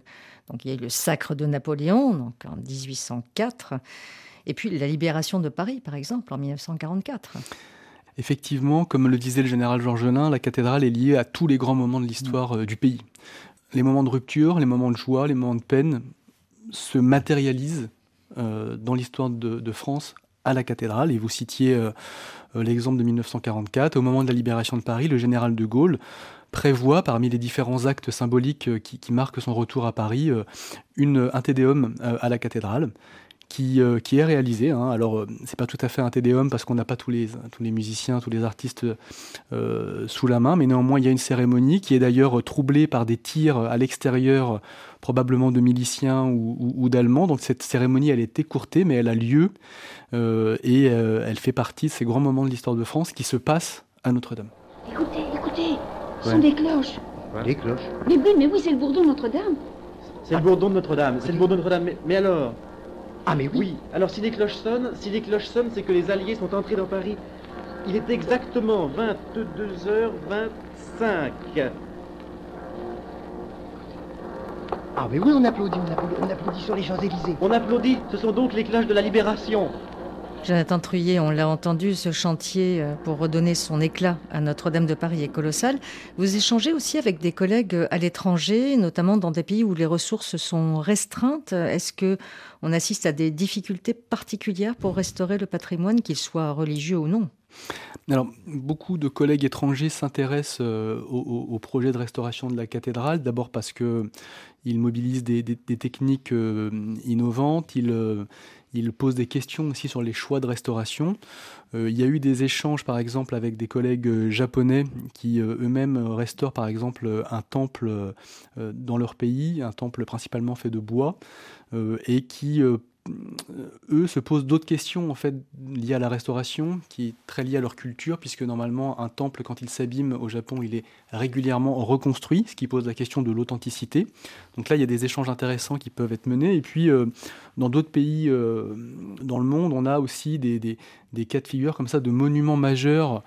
donc il y a eu le sacre de Napoléon en 1804 et puis la libération de Paris par exemple en 1944. Effectivement, comme le disait le général Georgelin, la cathédrale est liée à tous les grands moments de l'histoire du pays. Les moments de rupture, les moments de joie, les moments de peine se matérialisent euh, dans l'histoire de, France à la cathédrale. Et vous citiez euh, euh, l'exemple de 1944. Au moment de la libération de Paris, le général de Gaulle prévoit, parmi les différents actes symboliques qui, marquent son retour à Paris, une, un tédéum à la cathédrale qui, euh, qui est réalisé. Hein. Alors, euh, c'est pas tout à fait un tédéum parce qu'on n'a pas tous les, tous les musiciens, tous les artistes euh, sous la main, mais néanmoins, il y a une cérémonie qui est d'ailleurs troublée par des tirs à l'extérieur, probablement de miliciens ou, ou, d'Allemands. Donc, cette cérémonie, elle est écourtée, mais elle a lieu et elle fait partie de ces grands moments de l'histoire de France qui se passent à Notre-Dame. Ce sont des cloches. Des cloches Mais oui, mais oui, c'est le bourdon de Notre-Dame. C'est le bourdon de Notre-Dame, c'est le bourdon de Notre-Dame. mais alors ah mais oui. Alors si les cloches sonnent, si les cloches sonnent, c'est que les Alliés sont entrés dans Paris. Il est exactement 22h25. Ah mais oui, on applaudit, on applaudit, on applaudit sur les Champs-Élysées. On applaudit, ce sont donc les cloches de la libération. Jonathan Truyet, on l'a entendu, ce chantier euh, pour redonner son éclat à Notre-Dame de Paris est colossal. Vous échangez aussi avec des collègues euh, à l'étranger, notamment dans des pays où les ressources sont restreintes. Est-ce que on assiste à des difficultés particulières pour restaurer le patrimoine, qu'il soit religieux ou non? Alors, beaucoup de collègues étrangers s'intéressent euh, au, projet de restauration de la cathédrale, d'abord parce qu'ils mobilisent des, techniques innovantes, ils, il pose des questions aussi sur les choix de restauration. Euh, il y a eu des échanges, par exemple, avec des collègues euh, japonais qui euh, eux-mêmes restaurent, par exemple, un temple dans leur pays, un temple principalement fait de bois, et qui eux se posent d'autres questions en fait liées à la restauration, qui est très liée à leur culture, puisque normalement un temple quand il s'abîme au Japon, il est régulièrement reconstruit, ce qui pose la question de l'authenticité. Donc là, il y a des échanges intéressants qui peuvent être menés. Et puis euh, dans d'autres pays euh, dans le monde, on a aussi des, des, cas de figure comme ça de monuments majeurs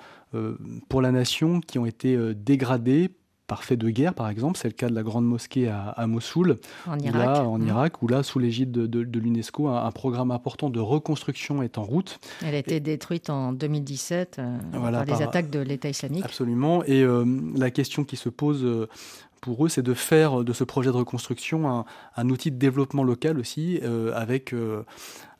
pour la nation qui ont été dégradés par fait de guerre, par exemple. C'est le cas de la grande mosquée à, Mossoul, en Irak, en mmh. Irak, où là, sous l'égide de, l'UNESCO, un, programme important de reconstruction est en route. Elle a été détruite en 2017 euh, par les attaques de l'État islamique. Absolument. Et euh, la question qui se pose euh, pour eux, c'est de faire de ce projet de reconstruction un, outil de développement local aussi, euh, avec, euh,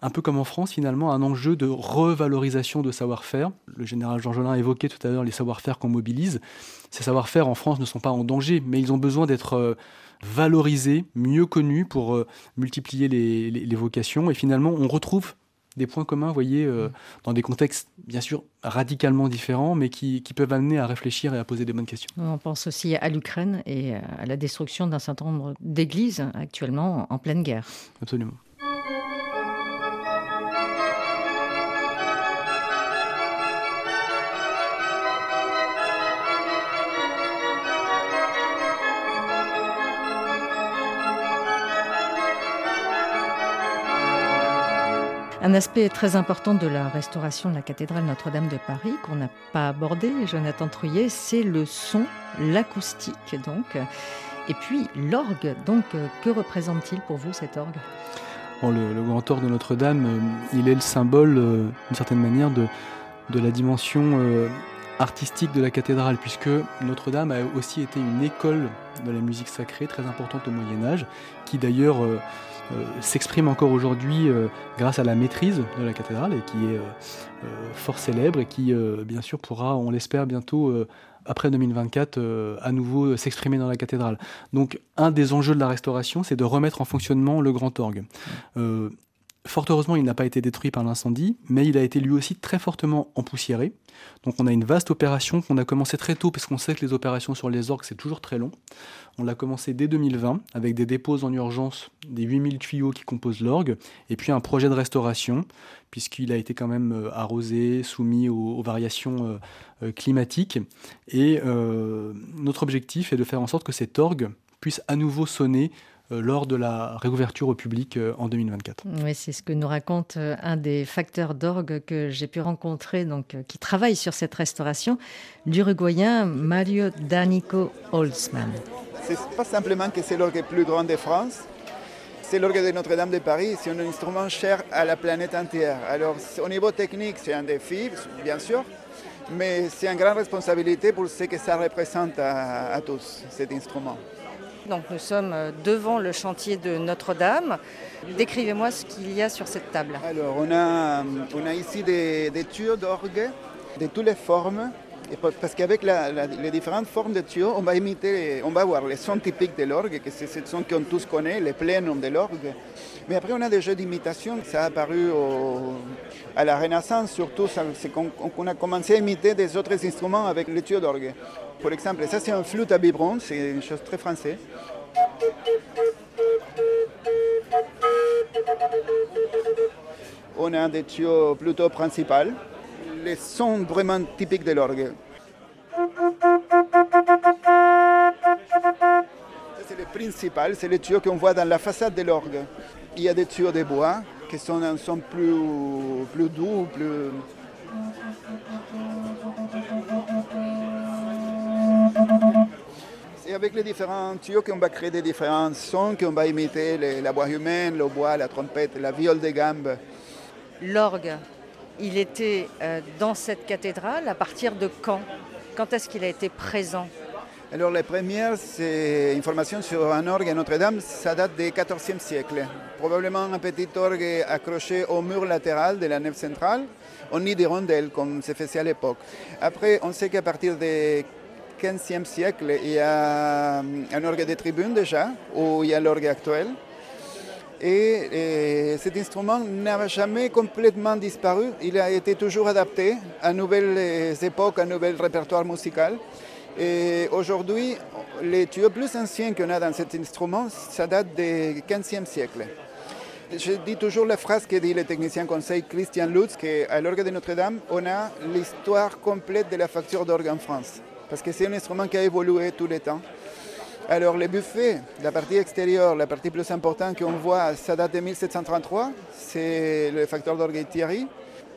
un peu comme en France finalement, un enjeu de revalorisation de savoir-faire. Le général Georges a évoqué tout à l'heure les savoir-faire qu'on mobilise. Ces savoir-faire en France ne sont pas en danger, mais ils ont besoin d'être euh, valorisés, mieux connus pour multiplier les vocations. Et finalement, on retrouve des points communs, vous voyez, euh, mm. dans des contextes bien sûr radicalement différents, mais qui, peuvent amener à réfléchir et à poser des bonnes questions. On pense aussi à l'Ukraine et à la destruction d'un certain nombre d'églises actuellement en pleine guerre. Absolument. Un aspect très important de la restauration de la cathédrale Notre-Dame de Paris qu'on n'a pas abordé, Jonathan Trouillet, c'est le son, l'acoustique donc. Et puis l'orgue, donc que représente-t-il pour vous cet orgue? Le, grand orgue de Notre-Dame, euh, il est le symbole, euh, d'une certaine manière, de, de la dimension euh, artistique de la cathédrale, puisque Notre-Dame a aussi été une école de la musique sacrée très importante au Moyen Âge, qui d'ailleurs s'exprime encore aujourd'hui euh, grâce à la maîtrise de la cathédrale et qui est fort célèbre et qui, bien sûr, pourra, on l'espère, bientôt après 2024, à nouveau s'exprimer dans la cathédrale. Donc, un des enjeux de la restauration, c'est de remettre en fonctionnement le grand orgue. Fort heureusement, il n'a pas été détruit par l'incendie, mais il a été lui aussi très fortement empoussiéré. Donc on a une vaste opération qu'on a commencé très tôt, parce qu'on sait que les opérations sur les orgues, c'est toujours très long. On l'a commencé dès 2020, avec des dépôts en urgence des 8000 tuyaux qui composent l'orgue, et puis un projet de restauration, puisqu'il a été quand même euh, arrosé, soumis aux, variations euh, euh, climatiques. Et notre objectif est de faire en sorte que cet orgue puisse à nouveau sonner lors de la réouverture au public euh, en 2024. Oui, c'est ce que nous raconte euh, un des facteurs d'orgue que j'ai pu rencontrer, donc, qui travaille sur cette restauration, l'Uruguayen Mario Danico Holzman. C'est pas simplement que c'est l'orgue le plus grand de France, c'est l'orgue de Notre-Dame de Paris, c'est un instrument cher à la planète entière. Alors au niveau technique, c'est un défi, bien sûr, mais c'est une grande responsabilité pour ce que ça représente à, à tous, cet instrument. Donc nous sommes euh, devant le chantier de Notre-Dame. Décrivez-moi ce qu'il y a sur cette table. Alors on a, on a ici des, des tuyaux d'orgue de toutes les formes. parce qu'avec les différentes formes de tuyaux, on va imiter, on va voir les sons typiques de l'orgue, que c'est ce son qu'on tous connaît, les plénums de l'orgue. Mais après, on a des jeux d'imitation, ça a apparu à la Renaissance, surtout, c'est qu'on a commencé à imiter des autres instruments avec les tuyaux d'orgue. Par exemple, ça c'est un flûte à biberon, c'est une chose très française. On a des tuyaux plutôt principaux, les sons vraiment typiques de l'orgue. C'est le principal, c'est les tuyaux qu'on voit dans la façade de l'orgue. Il y a des tuyaux de bois qui sont un son plus, plus doux, plus... Et avec les différents tuyaux qu'on va créer des différents sons qu'on va imiter, la voix humaine, le bois, la trompette, la viole de gambe. L'orgue, il était euh, dans cette cathédrale à partir de quand? Quand est-ce qu'il a été présent? Alors les premières informations sur un orgue à Notre-Dame, ça date du XIVe siècle. Probablement un petit orgue accroché au mur latéral de la nef centrale, au nid de rondelles, comme se faisait à l'époque. Après, on sait qu'à partir du 15e siècle, il y a un orgue de tribune déjà, où il y a l'orgue actuel. Et, cet instrument n'a jamais complètement disparu. Il a été toujours adapté à nouvelles époques, à nouvel répertoire musical. Et aujourd'hui, les tuyaux plus anciens qu'on a dans cet instrument, ça date du 15e siècle. Je dis toujours la phrase que dit le technicien conseil Christian Lutz, qu'à l'orgue de Notre-Dame, on a l'histoire complète de la facture d'orgue en France parce que c'est un instrument qui a évolué tout le temps. Alors les buffets, la partie extérieure, la partie plus importante qu'on voit, ça date de 1733, c'est le facteur d'orgue Thierry.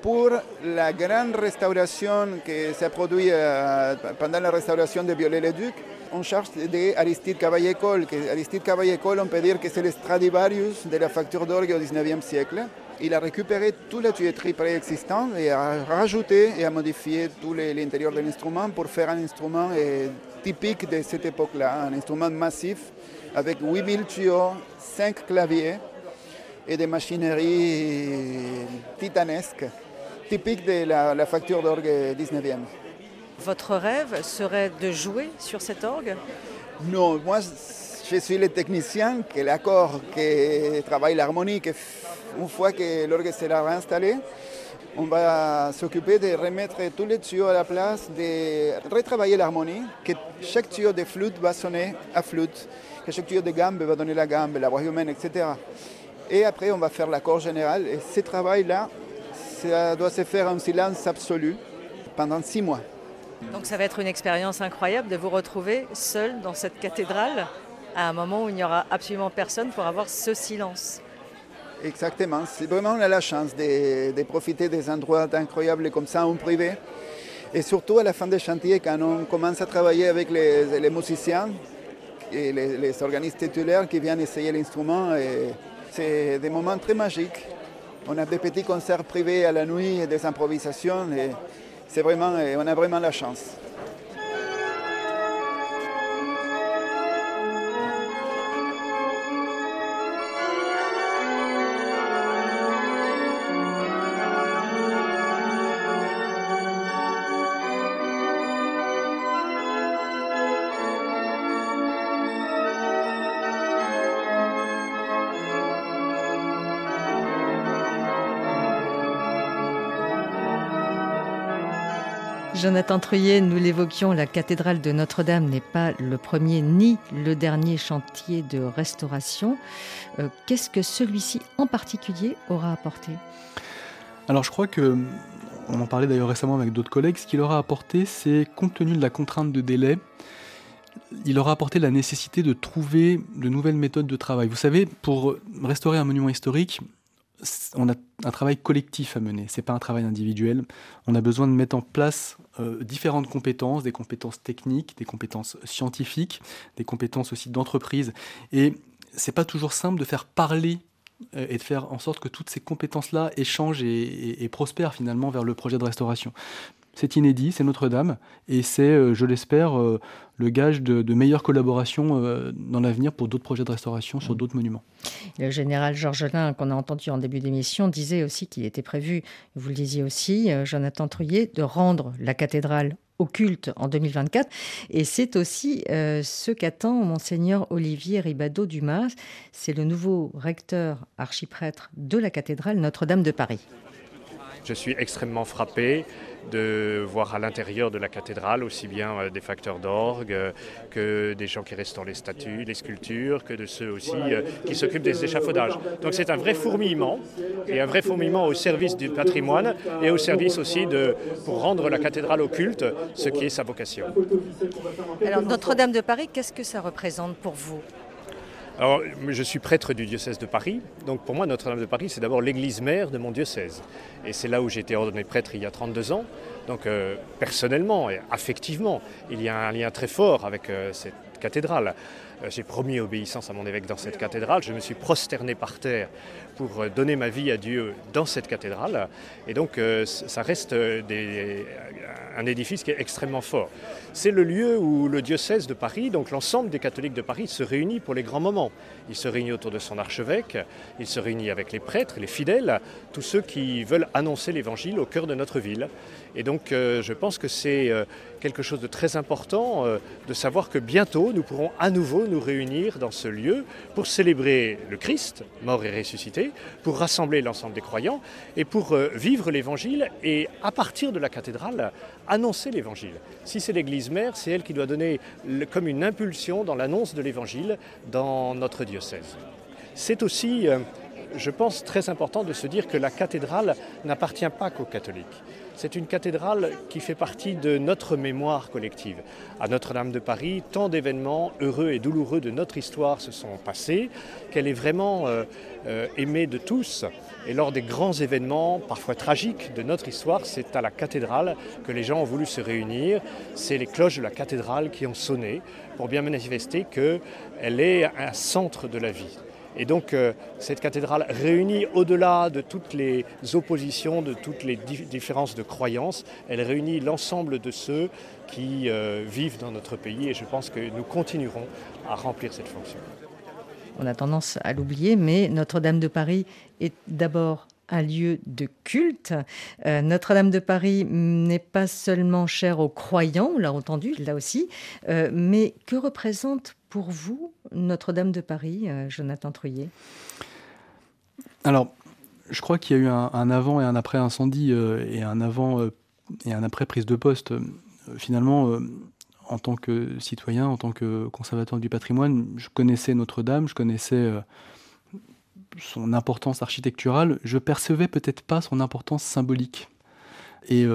Pour la grande restauration qui s'est produite euh, pendant la restauration de Viollet-le-Duc, on charge d'Aristide Cavaillé-Coll. Aristide Cavaillé-Coll, on peut dire que c'est le Stradivarius de la facture d'orgue au 19e siècle. Il a récupéré toute la tuyauterie préexistante et a rajouté et a modifié tout l'intérieur de l'instrument pour faire un instrument euh, typique de cette époque-là, un instrument massif avec 8000 tuyaux, 5 claviers et des machineries titanesques, typiques de la, la facture d'orgue 19e. Votre rêve serait de jouer sur cet orgue? Non, moi je suis le technicien qui l'accord, qui travaille l'harmonie, une fois que l'orgue sera réinstallé, on va s'occuper de remettre tous les tuyaux à la place, de retravailler l'harmonie, que chaque tuyau de flûte va sonner à flûte, que chaque tuyau de gambe va donner la gambe, la voix humaine, etc. Et après, on va faire l'accord général. Et ce travail-là, ça doit se faire en silence absolu pendant six mois. Donc ça va être une expérience incroyable de vous retrouver seul dans cette cathédrale à un moment où il n'y aura absolument personne pour avoir ce silence. Exactement, c'est vraiment on a la chance de, profiter des endroits incroyables comme ça en privé. Et surtout à la fin des chantiers, quand on commence à travailler avec les, musiciens et les, organismes titulaires qui viennent essayer l'instrument, c'est des moments très magiques. On a des petits concerts privés à la nuit et des improvisations. Et vraiment, on a vraiment la chance. Jonathan Truyet, nous l'évoquions, la cathédrale de Notre-Dame n'est pas le premier ni le dernier chantier de restauration. Euh, qu'est-ce que celui-ci en particulier aura apporté? Alors je crois que, on en parlait d'ailleurs récemment avec d'autres collègues, ce qu'il aura apporté, c'est compte tenu de la contrainte de délai, il aura apporté la nécessité de trouver de nouvelles méthodes de travail. Vous savez, pour restaurer un monument historique, on a un travail collectif à mener, c'est pas un travail individuel. On a besoin de mettre en place euh, différentes compétences, des compétences techniques, des compétences scientifiques, des compétences aussi d'entreprise. Et c'est pas toujours simple de faire parler euh, et de faire en sorte que toutes ces compétences-là échangent et, prospèrent finalement vers le projet de restauration. C'est inédit, c'est Notre-Dame, et c'est, euh, je l'espère, euh, le gage de, meilleure collaboration euh, dans l'avenir pour d'autres projets de restauration sur d'autres monuments. Le général Georges Lin, qu'on a entendu en début d'émission, disait aussi qu'il était prévu, vous le disiez aussi, Jonathan Truyet, de rendre la cathédrale au culte en 2024. Et c'est aussi ce qu'attend monseigneur Olivier Ribado-Dumas. C'est le nouveau recteur archiprêtre de la cathédrale Notre-Dame de Paris. Je suis extrêmement frappé de voir à l'intérieur de la cathédrale aussi bien euh, des facteurs d'orgue euh, que des gens qui restaurent les statues, les sculptures, que de ceux aussi euh, qui s'occupent des échafaudages. Donc c'est un vrai fourmillement et un vrai fourmillement au service du patrimoine et au service aussi de, pour rendre la cathédrale au culte, ce qui est sa vocation. Alors Notre-Dame de Paris, qu'est-ce que ça représente pour vous? Alors, je suis prêtre du diocèse de Paris, donc pour moi Notre-Dame de Paris c'est d'abord l'église mère de mon diocèse. Et c'est là où j'ai été ordonné prêtre il y a 32 ans. Donc euh, personnellement et affectivement, il y a un lien très fort avec euh, cette cathédrale. Euh, j'ai promis obéissance à mon évêque dans cette cathédrale, je me suis prosterné par terre pour donner ma vie à Dieu dans cette cathédrale. Et donc ça reste des, un édifice qui est extrêmement fort. C'est le lieu où le diocèse de Paris, donc l'ensemble des catholiques de Paris, se réunit pour les grands moments. Il se réunit autour de son archevêque, il se réunit avec les prêtres, les fidèles, tous ceux qui veulent annoncer l'évangile au cœur de notre ville. Et donc euh, je pense que c'est euh, quelque chose de très important euh, de savoir que bientôt nous pourrons à nouveau nous réunir dans ce lieu pour célébrer le Christ, mort et ressuscité, pour rassembler l'ensemble des croyants et pour vivre l'évangile et à partir de la cathédrale annoncer l'évangile. Si c'est l'Église mère, c'est elle qui doit donner comme une impulsion dans l'annonce de l'évangile dans notre diocèse. C'est aussi je pense très important de se dire que la cathédrale n'appartient pas qu'aux catholiques. C'est une cathédrale qui fait partie de notre mémoire collective. À Notre-Dame de Paris, tant d'événements heureux et douloureux de notre histoire se sont passés qu'elle est vraiment euh, euh, aimée de tous. Et lors des grands événements, parfois tragiques, de notre histoire, c'est à la cathédrale que les gens ont voulu se réunir. C'est les cloches de la cathédrale qui ont sonné pour bien manifester qu'elle est un centre de la vie. Et donc euh, cette cathédrale réunit au-delà de toutes les oppositions, de toutes les différences de croyances, elle réunit l'ensemble de ceux qui euh, vivent dans notre pays et je pense que nous continuerons à remplir cette fonction. On a tendance à l'oublier, mais Notre-Dame de Paris est d'abord un lieu de culte. Euh, Notre-Dame de Paris n'est pas seulement chère aux croyants, on l'a entendu là aussi, mais que représente pour vous Notre-Dame de Paris, euh, Jonathan Truyet Alors, je crois qu'il y a eu un, avant et un après incendie euh, et un avant euh, et un après prise de poste. finalement, en tant que citoyen, en tant que conservateur du patrimoine, je connaissais Notre-Dame, je connaissais son importance architecturale, je percevais peut-être pas son importance symbolique. Et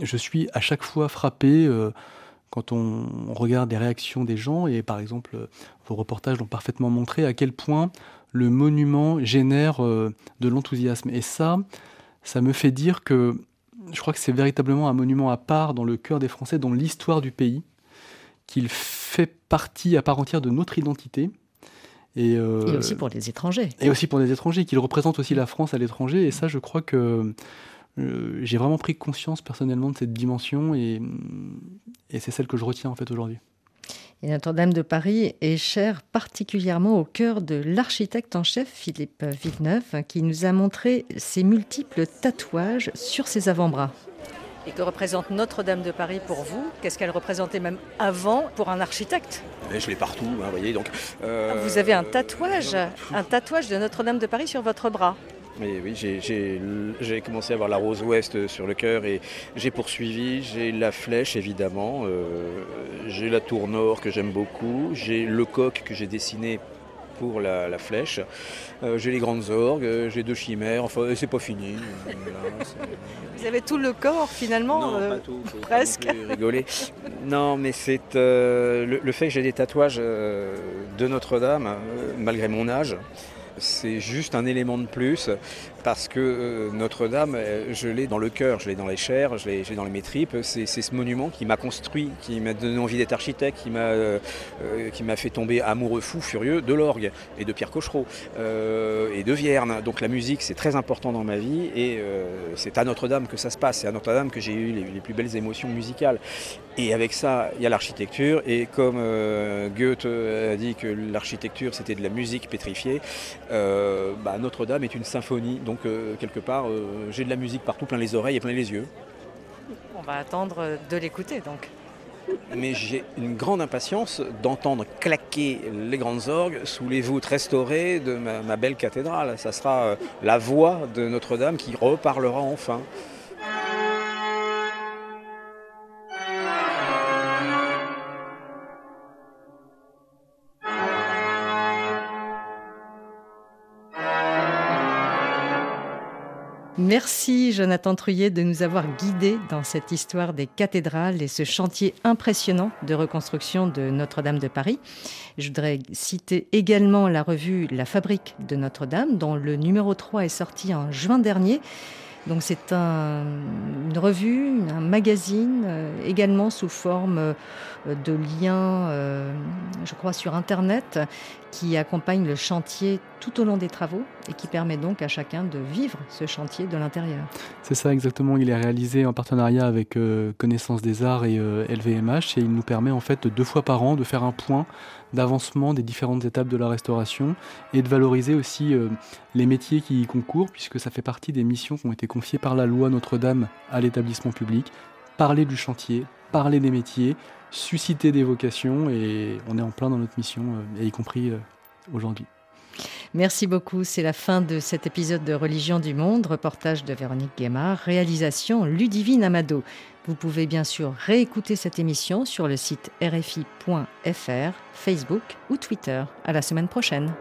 je suis à chaque fois frappé quand on, regarde les réactions des gens, et par exemple, vos reportages l'ont parfaitement montré, à quel point le monument génère euh, de l'enthousiasme. Et ça, ça me fait dire que je crois que c'est véritablement un monument à part dans le cœur des Français, dans l'histoire du pays, qu'il fait partie à part entière de notre identité. Et, euh, et, aussi pour les étrangers. Et aussi pour les étrangers, qu'il représente aussi la France à l'étranger. Et ça, je crois que j'ai vraiment pris conscience personnellement de cette dimension et, et c'est celle que je retiens en fait aujourd'hui. Et Notre-Dame de Paris est chère particulièrement au cœur de l'architecte en chef Philippe Villeneuve, qui nous a montré ses multiples tatouages sur ses avant-bras. Et que représente Notre-Dame de Paris pour vous? Qu'est-ce qu'elle représentait même avant pour un architecte? Je l'ai partout, hein, vous voyez. Donc, euh... Vous avez un tatouage, un tatouage de Notre-Dame de Paris sur votre bras oui, j'ai commencé à avoir la rose ouest sur le cœur et j'ai poursuivi. J'ai la flèche évidemment, euh, j'ai la tour nord que j'aime beaucoup, j'ai le coq que j'ai dessiné pour la, flèche, euh, j'ai les grandes orgues, j'ai deux chimères, enfin c'est pas fini. Vous avez tout le corps finalement Non, euh, pas tout, presque. rigoler. Non, mais c'est le, le, fait que j'ai des tatouages de Notre-Dame, malgré mon âge c'est juste un élément de plus parce que euh, Notre-Dame, euh, je l'ai dans le cœur, je l'ai dans les chairs, je l'ai dans les tripes. C'est ce monument qui m'a construit, qui m'a donné envie d'être architecte, qui m'a euh, qui m'a fait tomber amoureux fou, furieux de l'orgue et de Pierre Cochereau et de Vierne. Donc la musique, c'est très important dans ma vie et c'est à Notre-Dame que ça se passe. C'est à Notre-Dame que j'ai eu les, plus belles émotions musicales. Et avec ça, il y a l'architecture. Et comme Goethe a dit que l'architecture, c'était de la musique pétrifiée, bah, Notre-Dame est une symphonie. Donc euh, quelque part, euh, j'ai de la musique partout, plein les oreilles et plein les yeux. On va attendre de l'écouter donc. Mais j'ai une grande impatience d'entendre claquer les grandes orgues sous les voûtes restaurées de ma, belle cathédrale. Ça sera euh, la voix de Notre-Dame qui reparlera enfin. Merci Jonathan Truyet de nous avoir guidés dans cette histoire des cathédrales et ce chantier impressionnant de reconstruction de Notre-Dame de Paris. Je voudrais citer également la revue La Fabrique de Notre-Dame, dont le numéro 3 est sorti en juin dernier. Donc c'est un, une revue, un magazine, euh, également sous forme euh, de liens, euh, je crois, sur Internet, qui accompagne le chantier tout au long des travaux et qui permet donc à chacun de vivre ce chantier de l'intérieur. C'est ça exactement, il est réalisé en partenariat avec Connaissance des Arts et LVMH et il nous permet en fait deux fois par an de faire un point d'avancement des différentes étapes de la restauration et de valoriser aussi les métiers qui y concourent puisque ça fait partie des missions qui ont été confiées par la loi Notre-Dame à l'établissement public, parler du chantier, parler des métiers, susciter des vocations et on est en plein dans notre mission, euh, y compris euh, aujourd'hui. Merci beaucoup. C'est la fin de cet épisode de Religion du Monde, reportage de Véronique Guémard, réalisation Ludivine Amado. Vous pouvez bien sûr réécouter cette émission sur le site rfi.fr, Facebook ou Twitter. À la semaine prochaine.